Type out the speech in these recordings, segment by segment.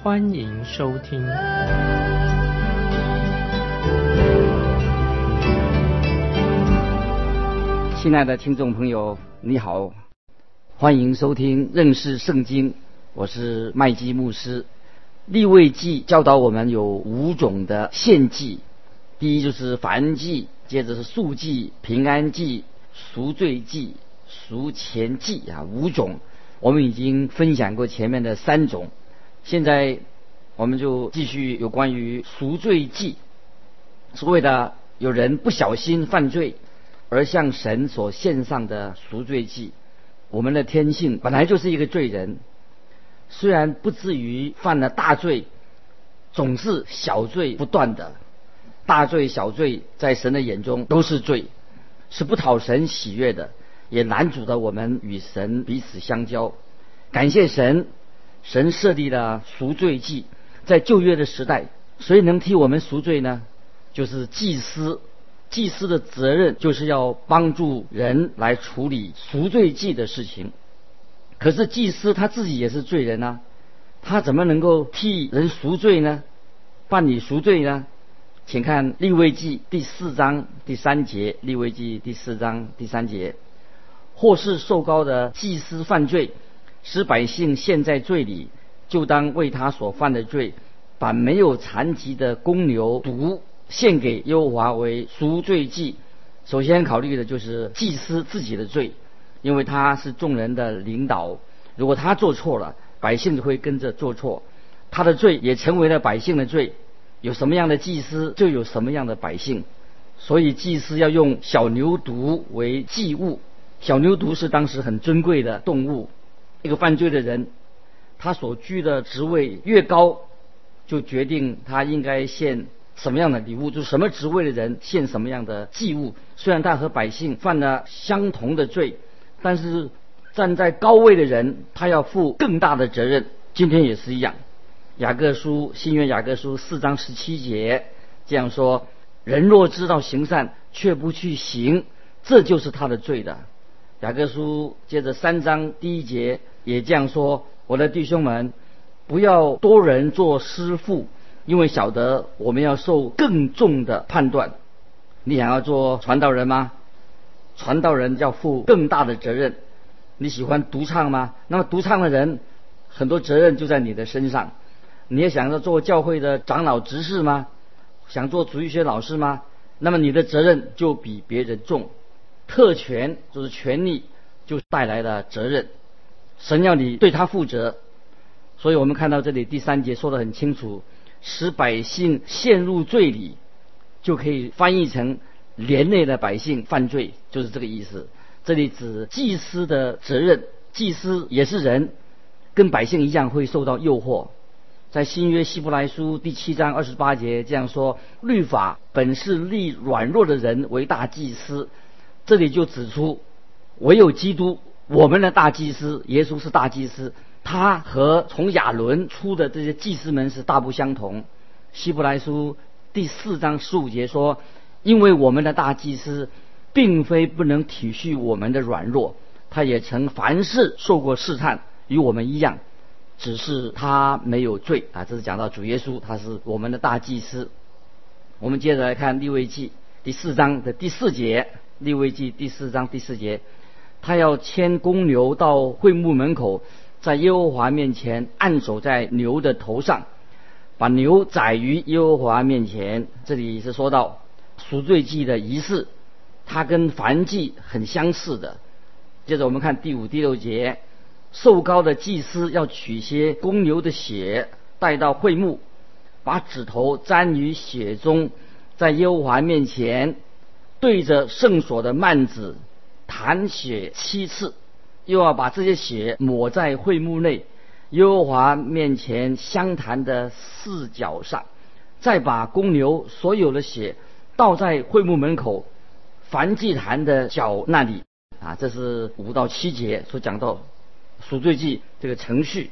欢迎收听。亲爱的听众朋友，你好。欢迎收听认识圣经，我是麦基牧师。立位记教导我们有五种的献祭，第一就是燔祭，接着是素祭、平安祭、赎罪祭、赎钱祭啊，五种。我们已经分享过前面的三种，现在我们就继续有关于赎罪祭，所谓的有人不小心犯罪而向神所献上的赎罪祭。我们的天性本来就是一个罪人，虽然不至于犯了大罪，总是小罪不断的，大罪小罪在神的眼中都是罪，是不讨神喜悦的，也难阻着我们与神彼此相交。感谢神，神设立了赎罪祭，在旧约的时代，谁能替我们赎罪呢？就是祭司。祭司的责任就是要帮助人来处理赎罪祭的事情。可是祭司他自己也是罪人啊，他怎么能够替人赎罪呢？办理赎罪呢？请看立位记第四章第三节，立位记第四章第三节，或是受高的祭司犯罪，使百姓陷在罪里，就当为他所犯的罪，把没有残疾的公牛犊。献给耶和华为赎罪祭，首先考虑的就是祭司自己的罪，因为他是众人的领导。如果他做错了，百姓就会跟着做错，他的罪也成为了百姓的罪。有什么样的祭司，就有什么样的百姓。所以祭司要用小牛犊为祭物。小牛犊是当时很尊贵的动物。一个犯罪的人，他所居的职位越高，就决定他应该献。什么样的礼物，就是什么职位的人献什么样的祭物。虽然他和百姓犯了相同的罪，但是站在高位的人，他要负更大的责任。今天也是一样。雅各书新约雅各书四章十七节这样说：人若知道行善，却不去行，这就是他的罪的。雅各书接着三章第一节也这样说：我的弟兄们，不要多人做师傅。因为晓得我们要受更重的判断，你想要做传道人吗？传道人要负更大的责任。你喜欢独唱吗？那么独唱的人很多责任就在你的身上。你也想要做教会的长老执事吗？想做主义学老师吗？那么你的责任就比别人重。特权就是权利，就带来了责任。神要你对他负责。所以我们看到这里第三节说的很清楚。使百姓陷入罪里，就可以翻译成连累的百姓犯罪，就是这个意思。这里指祭司的责任，祭司也是人，跟百姓一样会受到诱惑。在新约希伯来书第七章二十八节这样说：律法本是立软弱的人为大祭司。这里就指出，唯有基督，我们的大祭司，耶稣是大祭司。他和从亚伦出的这些祭司们是大不相同。希伯来书第四章十五节说：“因为我们的大祭司，并非不能体恤我们的软弱，他也曾凡事受过试探，与我们一样，只是他没有罪啊。”这是讲到主耶稣，他是我们的大祭司。我们接着来看利未记第四章的第四节，利未记第四章第四节，他要牵公牛到会幕门口。在耶和华面前按手在牛的头上，把牛宰于耶和华面前。这里是说到赎罪祭的仪式，它跟燔祭很相似的。接着我们看第五、第六节，瘦高的祭司要取些公牛的血带到会幕，把指头沾于血中，在耶和华面前对着圣所的幔子弹血七次。又要把这些血抹在会幕内耶和华面前香坛的四角上，再把公牛所有的血倒在会幕门口燔祭坛的脚那里。啊，这是五到七节所讲到赎罪祭这个程序。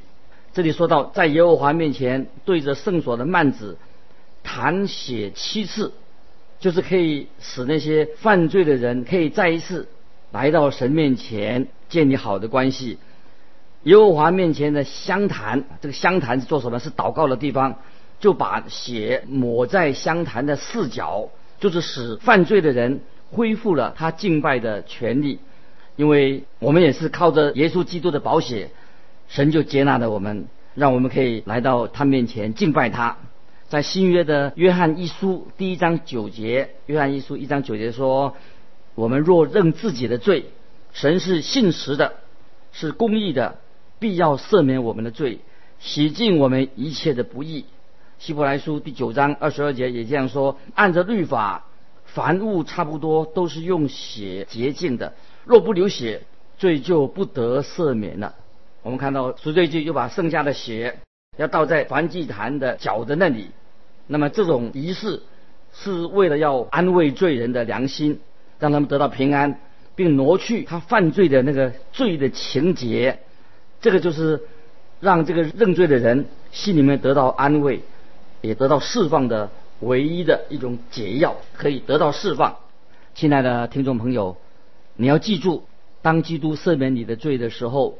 这里说到，在耶和华面前对着圣所的幔子弹血七次，就是可以使那些犯罪的人可以再一次来到神面前建立好的关系。耶和华面前的香坛，这个香坛是做什么？是祷告的地方，就把血抹在香坛的四角，就是使犯罪的人恢复了他敬拜的权利。因为我们也是靠着耶稣基督的宝血，神就接纳了我们，让我们可以来到他面前敬拜他。在新约的约翰一书第一章九节，约翰一书一章九节说：“我们若认自己的罪，神是信实的，是公义的，必要赦免我们的罪，洗净我们一切的不义。”希伯来书第九章二十二节也这样说：“按着律法，凡物差不多都是用血洁净的。”若不流血，罪就不得赦免了。我们看到赎罪祭就把剩下的血要倒在燔祭坛的脚的那里。那么这种仪式是为了要安慰罪人的良心，让他们得到平安，并挪去他犯罪的那个罪的情节。这个就是让这个认罪的人心里面得到安慰，也得到释放的唯一的一种解药，可以得到释放。亲爱的听众朋友。你要记住，当基督赦免你的罪的时候，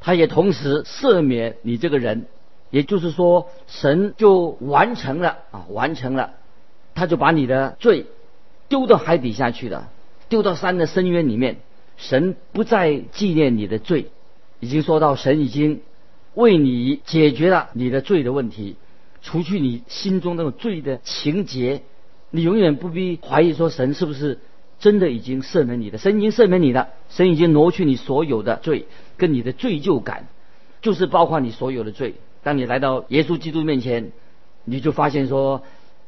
他也同时赦免你这个人。也就是说，神就完成了啊，完成了，他就把你的罪丢到海底下去了，丢到山的深渊里面。神不再纪念你的罪，已经说到神已经为你解决了你的罪的问题，除去你心中那种罪的情节，你永远不必怀疑说神是不是。真的已经赦免你的，神已经赦免你了，神已经挪去你所有的罪，跟你的罪疚感，就是包括你所有的罪。当你来到耶稣基督面前，你就发现说，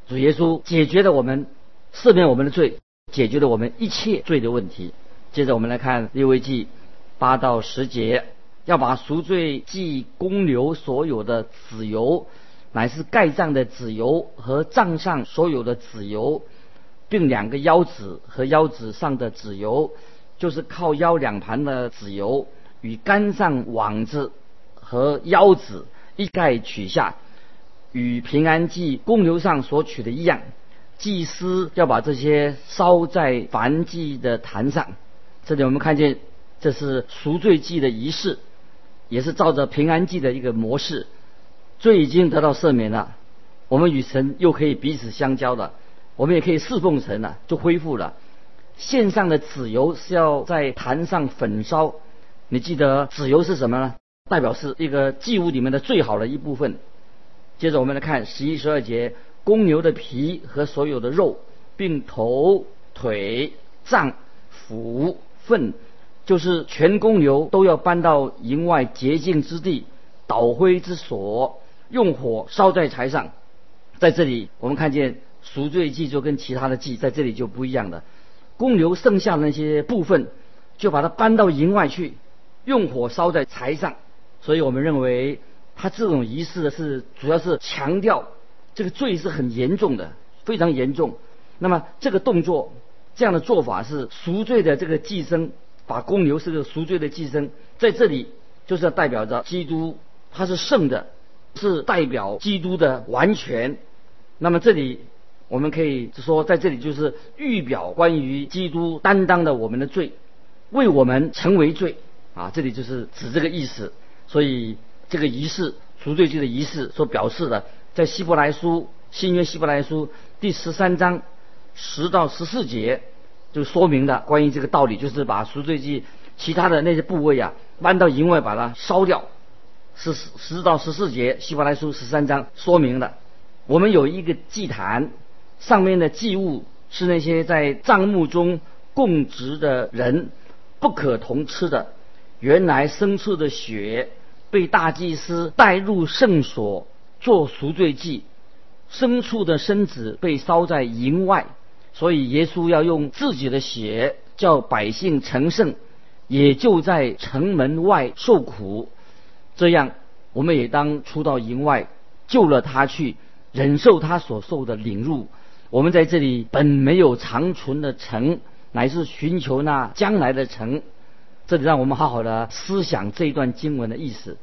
主耶稣解决了我们，赦免我们的罪，解决了我们一切罪的问题。接着我们来看利未记八到十节，要把赎罪祭公牛所有的子油，乃是盖账的子油和账上所有的子油。并两个腰子和腰子上的子油，就是靠腰两盘的子油，与杆上网子和腰子一概取下，与平安祭公牛上所取的一样。祭司要把这些烧在燔祭的坛上。这里我们看见，这是赎罪祭的仪式，也是照着平安祭的一个模式。罪已经得到赦免了，我们与神又可以彼此相交了。我们也可以侍奉神了，就恢复了。线上的籽油是要在坛上焚烧。你记得籽油是什么呢？代表是一个祭物里面的最好的一部分。接着我们来看十一、十二节：公牛的皮和所有的肉，并头、腿、脏、腑、粪，就是全公牛都要搬到营外洁净之地，捣灰之所，用火烧在柴上。在这里，我们看见。赎罪祭就跟其他的祭在这里就不一样的，公牛剩下的那些部分，就把它搬到营外去，用火烧在柴上。所以我们认为，他这种仪式是主要是强调这个罪是很严重的，非常严重。那么这个动作，这样的做法是赎罪的这个祭牲，把公牛是个赎罪的祭牲，在这里就是要代表着基督他是圣的，是代表基督的完全。那么这里。我们可以说，在这里就是预表关于基督担当的我们的罪，为我们成为罪啊！这里就是指这个意思。所以这个仪式赎罪祭的仪式所表示的，在希伯来书新约希伯来书第十三章十到十四节就说明的关于这个道理，就是把赎罪祭其他的那些部位啊搬到营外把它烧掉。十十到十四节希伯来书十三章说明了，我们有一个祭坛。上面的祭物是那些在帐幕中供职的人不可同吃的。原来牲畜的血被大祭司带入圣所做赎罪祭，牲畜的身子被烧在营外，所以耶稣要用自己的血叫百姓成圣，也就在城门外受苦。这样，我们也当出到营外救了他去。忍受他所受的凌辱。我们在这里本没有长存的城，乃是寻求那将来的城。这里让我们好好的思想这一段经文的意思。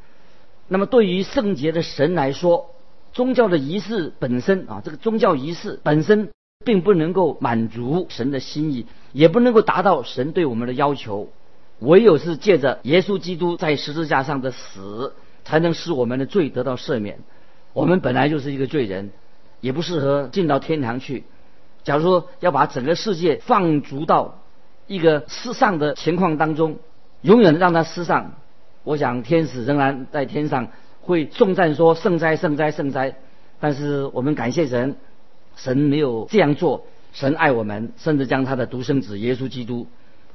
那么，对于圣洁的神来说，宗教的仪式本身啊，这个宗教仪式本身并不能够满足神的心意，也不能够达到神对我们的要求。唯有是借着耶稣基督在十字架上的死，才能使我们的罪得到赦免。我们本来就是一个罪人，也不适合进到天堂去。假如说要把整个世界放逐到一个世上的情况当中，永远让他失上，我想天使仍然在天上会颂赞说圣哉圣哉圣哉。但是我们感谢神，神没有这样做，神爱我们，甚至将他的独生子耶稣基督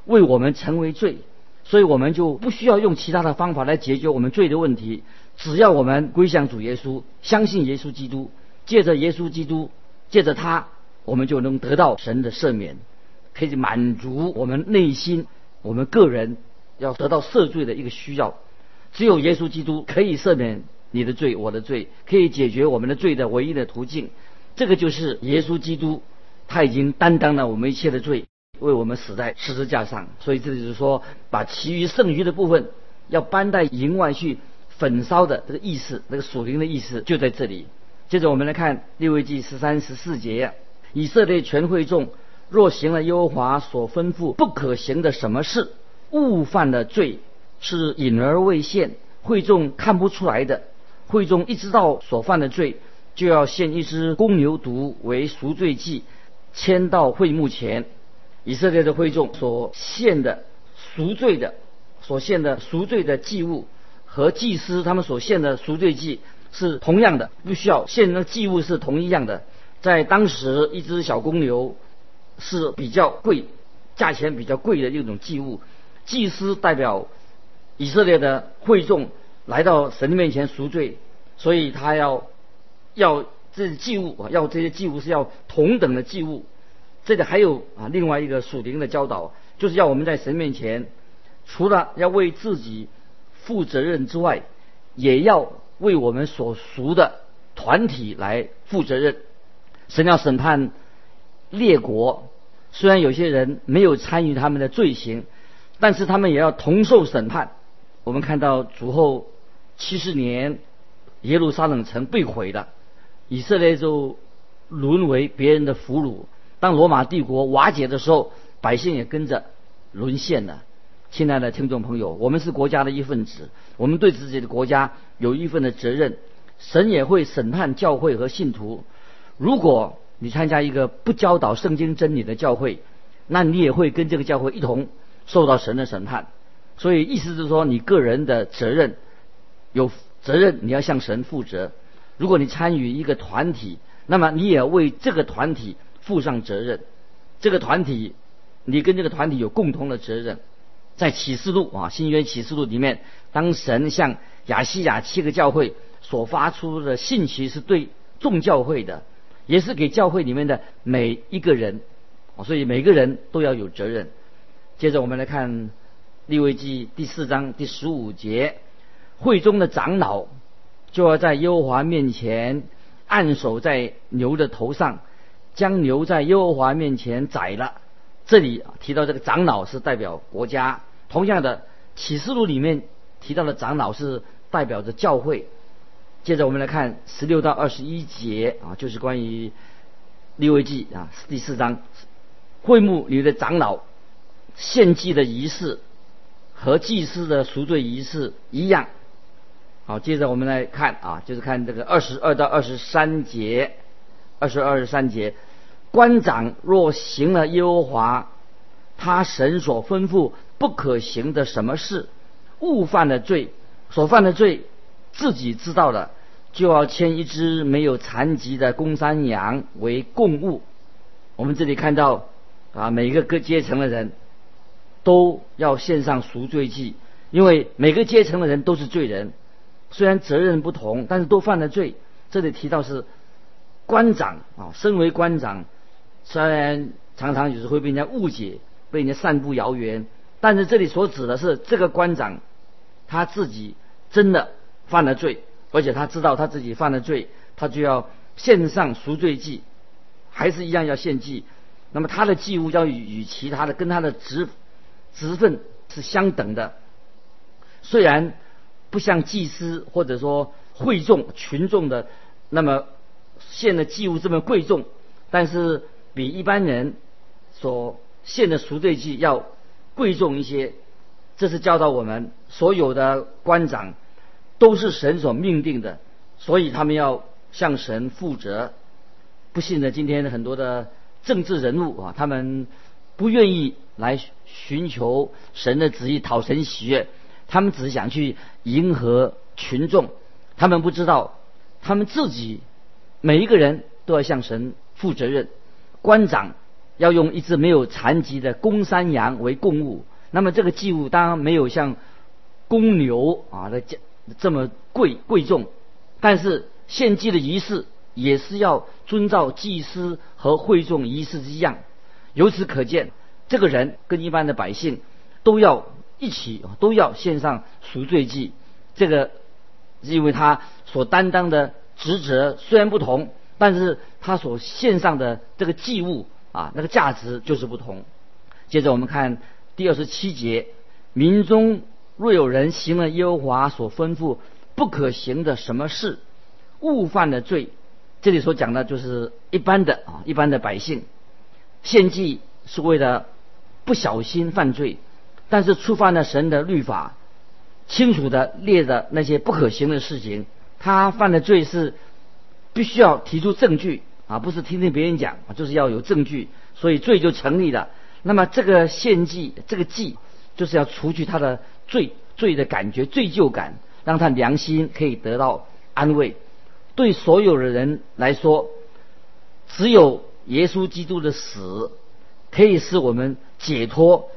为我们成为罪，所以我们就不需要用其他的方法来解决我们罪的问题。只要我们归向主耶稣，相信耶稣基督，借着耶稣基督，借着他，我们就能得到神的赦免，可以满足我们内心我们个人。要得到赦罪的一个需要，只有耶稣基督可以赦免你的罪，我的罪，可以解决我们的罪的唯一的途径。这个就是耶稣基督，他已经担当了我们一切的罪，为我们死在十字架上。所以这就是说，把其余剩余的部分要搬到营外去焚烧的这个意思，那个属灵的意思就在这里。接着我们来看六位记十三十四节：以色列全会众若行了耶和华所吩咐不可行的什么事。误犯的罪是隐而未现，会众看不出来的。会众一知道所犯的罪，就要献一只公牛犊为赎罪祭，牵到会幕前。以色列的会众所献的赎罪的、所献的赎罪的祭物，和祭司他们所献的赎罪祭是同样的，不需要献的祭物是同一样的。在当时，一只小公牛是比较贵、价钱比较贵的一种祭物。祭司代表以色列的会众来到神面前赎罪，所以他要要这祭物啊，要这些祭物是要同等的祭物。这里还有啊，另外一个属灵的教导，就是要我们在神面前，除了要为自己负责任之外，也要为我们所属的团体来负责任。神要审判列国，虽然有些人没有参与他们的罪行。但是他们也要同受审判。我们看到主后七十年，耶路撒冷城被毁了，以色列就沦为别人的俘虏。当罗马帝国瓦解的时候，百姓也跟着沦陷了。亲爱的听众朋友，我们是国家的一份子，我们对自己的国家有一份的责任。神也会审判教会和信徒。如果你参加一个不教导圣经真理的教会，那你也会跟这个教会一同。受到神的审判，所以意思是说，你个人的责任有责任，你要向神负责。如果你参与一个团体，那么你也为这个团体负上责任。这个团体，你跟这个团体有共同的责任。在启示录啊，新约启示录里面，当神向亚西亚七个教会所发出的信息，是对众教会的，也是给教会里面的每一个人。所以每个人都要有责任。接着我们来看利未记第四章第十五节，会中的长老就要在耶和华面前按手在牛的头上，将牛在耶和华面前宰了。这里提到这个长老是代表国家，同样的启示录里面提到的长老是代表着教会。接着我们来看十六到二十一节啊，就是关于利未记啊第四章会幕里的长老。献祭的仪式和祭司的赎罪仪式一样。好，接着我们来看啊，就是看这个二十二到二十三节，二十二十三节，官长若行了耶和华他神所吩咐不可行的什么事，误犯了罪，所犯的罪自己知道了，就要牵一只没有残疾的公山羊为供物。我们这里看到啊，每一个各阶层的人。都要献上赎罪祭，因为每个阶层的人都是罪人，虽然责任不同，但是都犯了罪。这里提到是官长啊，身为官长，虽然常常有时会被人家误解，被人家散布谣言，但是这里所指的是这个官长他自己真的犯了罪，而且他知道他自己犯了罪，他就要献上赎罪祭，还是一样要献祭。那么他的祭物要与其他的跟他的职职分是相等的，虽然不像祭司或者说会众群众的那么献的祭物这么贵重，但是比一般人所献的赎罪祭要贵重一些。这是教导我们所有的官长都是神所命定的，所以他们要向神负责。不信的今天很多的。政治人物啊，他们不愿意来寻求神的旨意，讨神喜悦。他们只想去迎合群众。他们不知道，他们自己每一个人都要向神负责任。官长要用一只没有残疾的公山羊为供物，那么这个祭物当然没有像公牛啊的这这么贵贵重，但是献祭的仪式。也是要遵照祭司和会众仪式一样，由此可见，这个人跟一般的百姓都要一起都要献上赎罪祭。这个因为他所担当的职责虽然不同，但是他所献上的这个祭物啊，那个价值就是不同。接着我们看第二十七节：民中若有人行了耶和华所吩咐不可行的什么事，误犯了罪。这里所讲的就是一般的啊，一般的百姓献祭是为了不小心犯罪，但是触犯了神的律法，清楚的列的那些不可行的事情，他犯的罪是必须要提出证据啊，不是听听别人讲，就是要有证据，所以罪就成立了。那么这个献祭，这个祭就是要除去他的罪罪的感觉、罪疚感，让他良心可以得到安慰。对所有的人来说，只有耶稣基督的死可以使我们解脱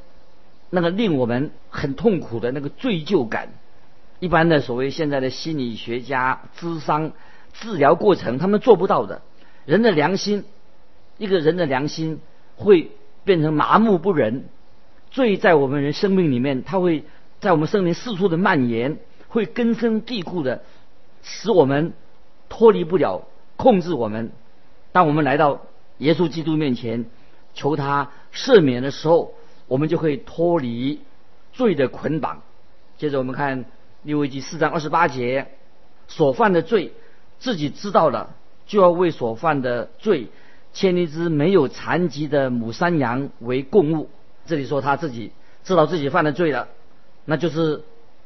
那个令我们很痛苦的那个罪疚感。一般的所谓现在的心理学家、智商治疗过程，他们做不到的。人的良心，一个人的良心会变成麻木不仁。罪在我们人生命里面，它会在我们生命四处的蔓延，会根深蒂固的使我们。脱离不了控制我们。当我们来到耶稣基督面前求他赦免的时候，我们就会脱离罪的捆绑。接着我们看利未记四章二十八节，所犯的罪自己知道了，就要为所犯的罪牵一只没有残疾的母山羊为供物。这里说他自己知道自己犯的罪了，那就是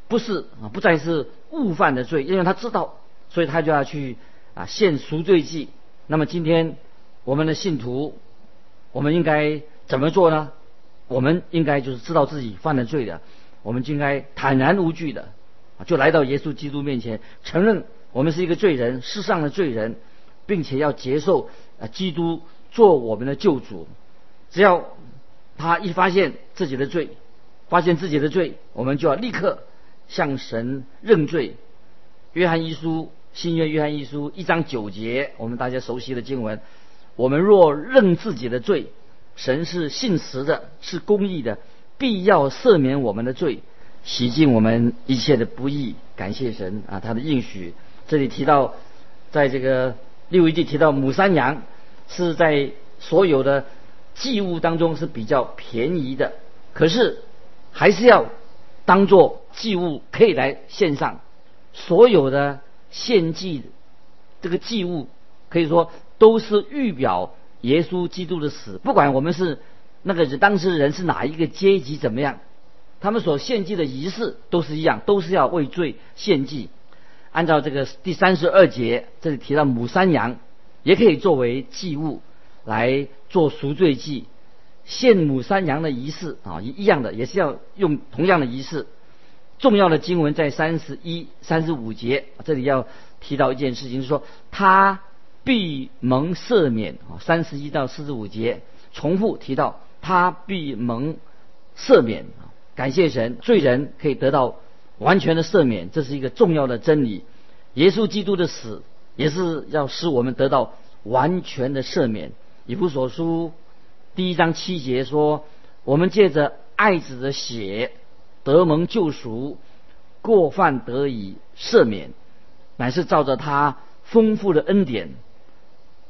不是啊，不再是误犯的罪，因为他知道。所以他就要去啊献赎罪祭。那么今天我们的信徒，我们应该怎么做呢？我们应该就是知道自己犯了罪的，我们就应该坦然无惧的，就来到耶稣基督面前，承认我们是一个罪人，世上的罪人，并且要接受啊基督做我们的救主。只要他一发现自己的罪，发现自己的罪，我们就要立刻向神认罪。约翰一书。新约约翰一书一章九节，我们大家熟悉的经文：我们若认自己的罪，神是信实的，是公义的，必要赦免我们的罪，洗净我们一切的不义。感谢神啊，他的应许。这里提到，在这个六一记提到母山羊是在所有的祭物当中是比较便宜的，可是还是要当做祭物可以来献上所有的。献祭这个祭物，可以说都是预表耶稣基督的死。不管我们是那个当时人是哪一个阶级怎么样，他们所献祭的仪式都是一样，都是要为罪献祭。按照这个第三十二节，这里提到母山羊也可以作为祭物来做赎罪祭。献母山羊的仪式啊，一样的也是要用同样的仪式。重要的经文在三十一、三十五节，这里要提到一件事情，是说他必蒙赦免啊。三十一到四十五节重复提到他必蒙赦免啊。感谢神，罪人可以得到完全的赦免，这是一个重要的真理。耶稣基督的死也是要使我们得到完全的赦免。以弗所书第一章七节说：“我们借着爱子的血。”得蒙救赎，过犯得以赦免，乃是照着他丰富的恩典，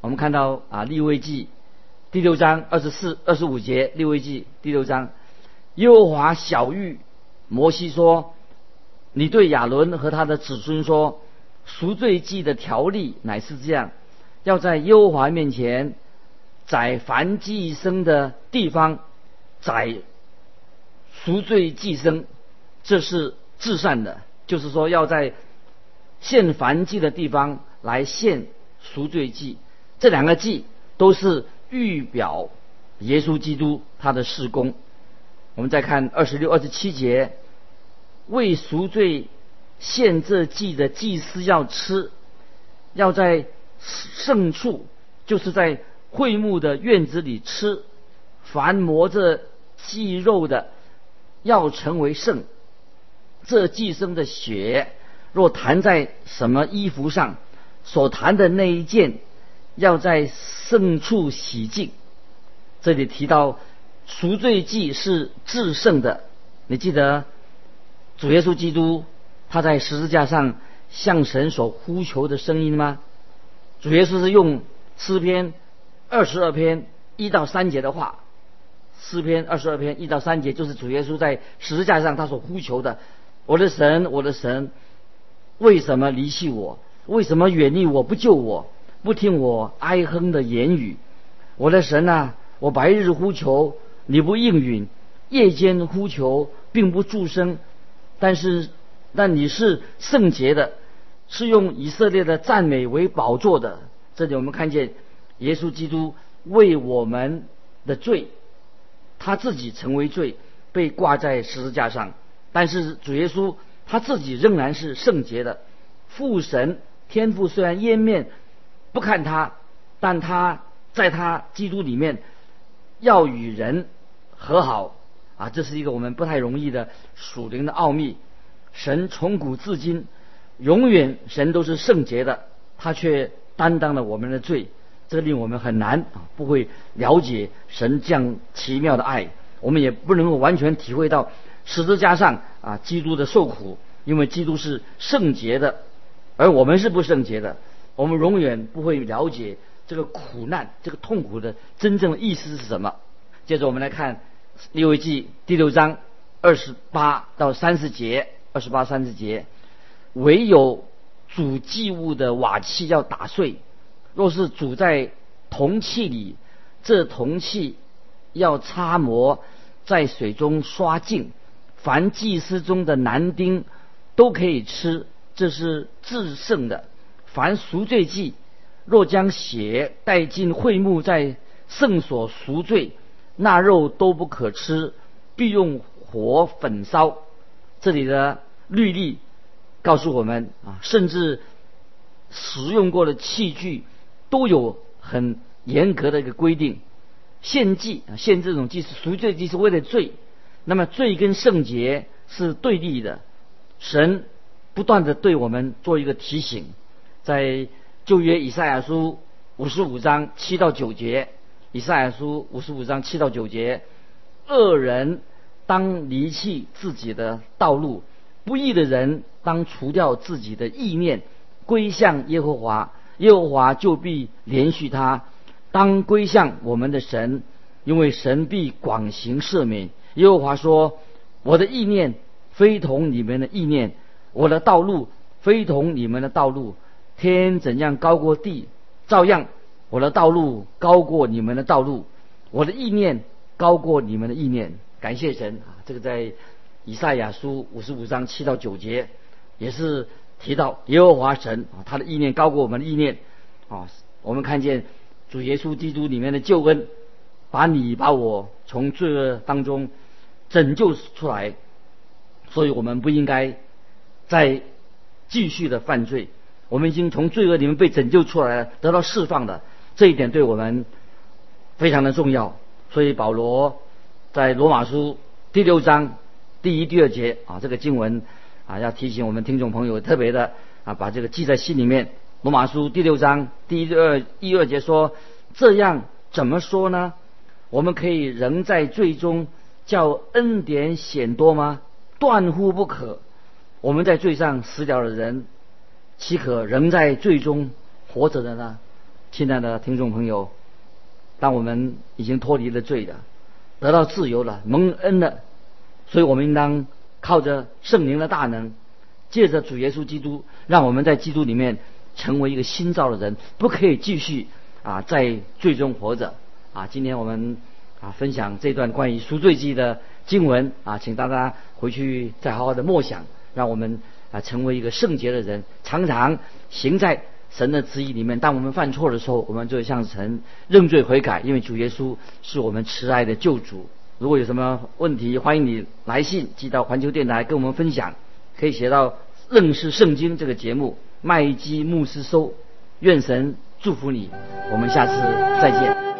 我们看到啊，立位记第六章二十四、二十五节，立位记第六章，耶和华小玉摩西说：“你对亚伦和他的子孙说，赎罪祭的条例乃是这样，要在耶和华面前宰凡祭牲的地方宰赎罪祭牲，这是至善的。就是说，要在献燔祭的地方来献赎罪祭。这两个祭都是预表耶稣基督他的事工。我们再看二十六、二十七节，为赎罪献这祭的祭司要吃，要在圣处，就是在会幕的院子里吃。凡磨着祭肉的。要成为圣，这寄生的血若弹在什么衣服上，所弹的那一件要在圣处洗净。这里提到赎罪祭是至圣的，你记得主耶稣基督他在十字架上向神所呼求的声音吗？主耶稣是用诗篇二十二篇一到三节的话。诗篇二十二篇一到三节，就是主耶稣在十字架上他所呼求的：“我的神，我的神，为什么离弃我？为什么远离我不救我？不听我哀哼的言语？我的神啊，我白日呼求你不应允，夜间呼求并不助声。但是，但你是圣洁的，是用以色列的赞美为宝座的。这里我们看见耶稣基督为我们的罪。”他自己成为罪，被挂在十字架上。但是主耶稣他自己仍然是圣洁的。父神天父虽然湮面不看他，但他在他基督里面要与人和好啊！这是一个我们不太容易的属灵的奥秘。神从古至今永远神都是圣洁的，他却担当了我们的罪。这令我们很难啊，不会了解神这样奇妙的爱，我们也不能够完全体会到十字架上啊基督的受苦，因为基督是圣洁的，而我们是不圣洁的，我们永远不会了解这个苦难、这个痛苦的真正的意思是什么。接着我们来看利未记第六章二十八到三十节，二十八三十节，唯有主祭物的瓦器要打碎。若是煮在铜器里，这铜器要擦磨，在水中刷净。凡祭司中的男丁都可以吃，这是制胜的。凡赎罪祭，若将血带进会幕，在圣所赎罪，那肉都不可吃，必用火焚烧。这里的律例告诉我们啊，甚至使用过的器具。都有很严格的一个规定，献祭啊，献这种祭是赎罪祭，是为了罪。那么罪跟圣洁是对立的。神不断的对我们做一个提醒，在旧约以赛亚书五十五章七到九节，以赛亚书五十五章七到九节，恶人当离弃自己的道路，不义的人当除掉自己的意念，归向耶和华。耶和华就必连续他，当归向我们的神，因为神必广行赦免。耶和华说：“我的意念非同你们的意念，我的道路非同你们的道路。天怎样高过地，照样我的道路高过你们的道路，我的意念高过你们的意念。”感谢神啊！这个在以赛亚书五十五章七到九节也是。提到耶和华神啊，他的意念高过我们的意念啊。我们看见主耶稣基督里面的救恩，把你把我从罪恶当中拯救出来，所以我们不应该再继续的犯罪。我们已经从罪恶里面被拯救出来了，得到释放的这一点对我们非常的重要。所以保罗在罗马书第六章第一、第二节啊，这个经文。啊，要提醒我们听众朋友特别的啊，把这个记在心里面。罗马书第六章第一二一二节说：“这样怎么说呢？我们可以仍在最终叫恩典显多吗？断乎不可。我们在罪上死掉的人，岂可仍在最终活着的呢？亲爱的听众朋友，当我们已经脱离了罪的，得到自由了，蒙恩了，所以我们应当靠着圣灵的大能，借着主耶稣基督，让我们在基督里面成为一个新造的人，不可以继续啊在罪中活着啊。今天我们啊分享这段关于赎罪记的经文啊，请大家回去再好好的默想，让我们啊成为一个圣洁的人，常常行在。神的旨意里面，当我们犯错的时候，我们就向神认罪悔改，因为主耶稣是我们慈爱的救主。如果有什么问题，欢迎你来信寄到环球电台跟我们分享，可以写到认识圣经这个节目，麦基牧师收。愿神祝福你，我们下次再见。